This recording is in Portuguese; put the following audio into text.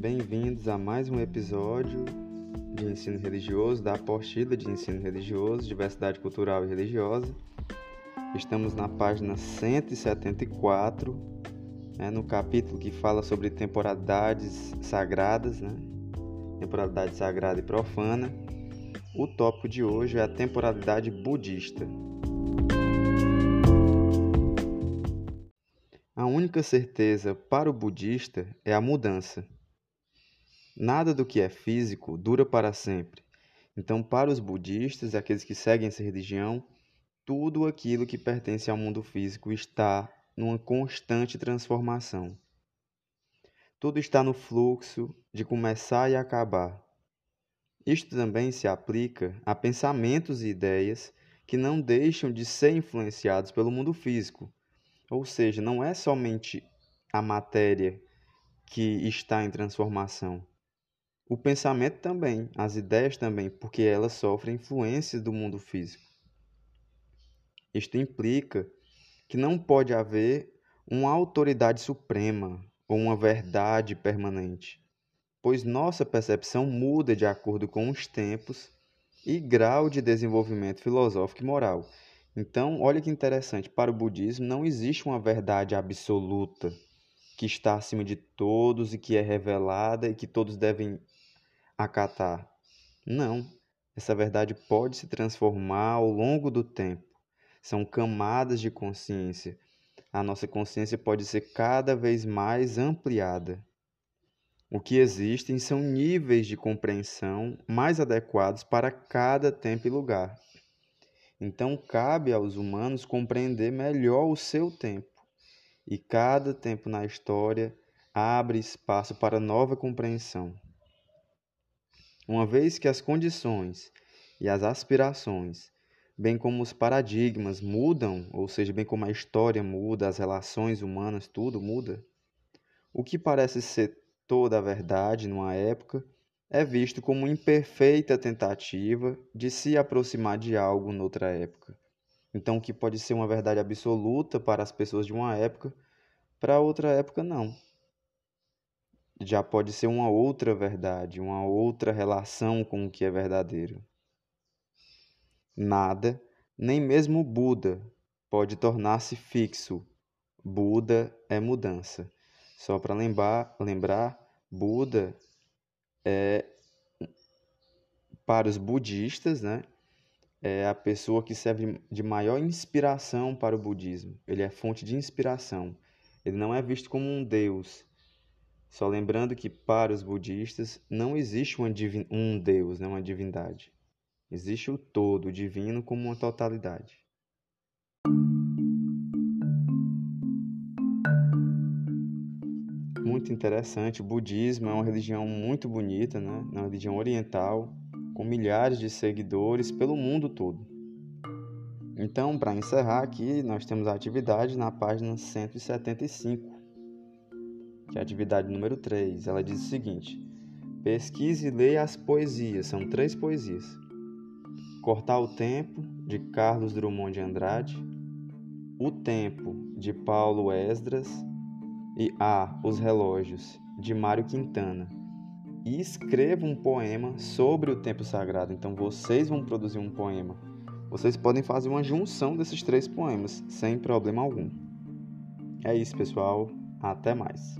Bem-vindos a mais um episódio de ensino religioso, da apostila de ensino religioso, diversidade cultural e religiosa. Estamos na página 174, né, no capítulo que fala sobre temporalidades sagradas, né? temporalidade sagrada e profana. O tópico de hoje é a temporalidade budista. A única certeza para o budista é a mudança. Nada do que é físico dura para sempre. Então, para os budistas aqueles que seguem essa religião, tudo aquilo que pertence ao mundo físico está numa constante transformação. Tudo está no fluxo de começar e acabar. Isto também se aplica a pensamentos e ideias que não deixam de ser influenciados pelo mundo físico, ou seja, não é somente a matéria que está em transformação. O pensamento também, as ideias também, porque elas sofrem influência do mundo físico. Isto implica que não pode haver uma autoridade suprema ou uma verdade permanente, pois nossa percepção muda de acordo com os tempos e grau de desenvolvimento filosófico e moral. Então, olha que interessante, para o budismo não existe uma verdade absoluta que está acima de todos e que é revelada e que todos devem acatar. Não, essa verdade pode se transformar ao longo do tempo. São camadas de consciência. A nossa consciência pode ser cada vez mais ampliada. O que existem são níveis de compreensão mais adequados para cada tempo e lugar. Então, cabe aos humanos compreender melhor o seu tempo, e cada tempo na história abre espaço para nova compreensão. Uma vez que as condições e as aspirações, bem como os paradigmas mudam, ou seja, bem como a história muda, as relações humanas, tudo muda, o que parece ser toda a verdade numa época é visto como imperfeita tentativa de se aproximar de algo noutra época. Então, o que pode ser uma verdade absoluta para as pessoas de uma época, para outra época não. Já pode ser uma outra verdade, uma outra relação com o que é verdadeiro. Nada, nem mesmo Buda, pode tornar-se fixo. Buda é mudança. Só para lembrar, lembrar, Buda é, para os budistas, né, é a pessoa que serve de maior inspiração para o budismo. Ele é fonte de inspiração. Ele não é visto como um deus. Só lembrando que para os budistas não existe um deus, né, uma divindade. Existe o todo, o divino como uma totalidade. muito interessante. O budismo é uma religião muito bonita, né? É uma religião oriental, com milhares de seguidores pelo mundo todo. Então, para encerrar aqui, nós temos a atividade na página 175, que é a atividade número 3. Ela diz o seguinte: pesquise e leia as poesias, são três poesias. Cortar o Tempo, de Carlos Drummond de Andrade, O Tempo, de Paulo Esdras e A. Os Relógios, de Mário Quintana. E escreva um poema sobre o tempo sagrado. Então vocês vão produzir um poema. Vocês podem fazer uma junção desses três poemas sem problema algum. É isso, pessoal. Até mais.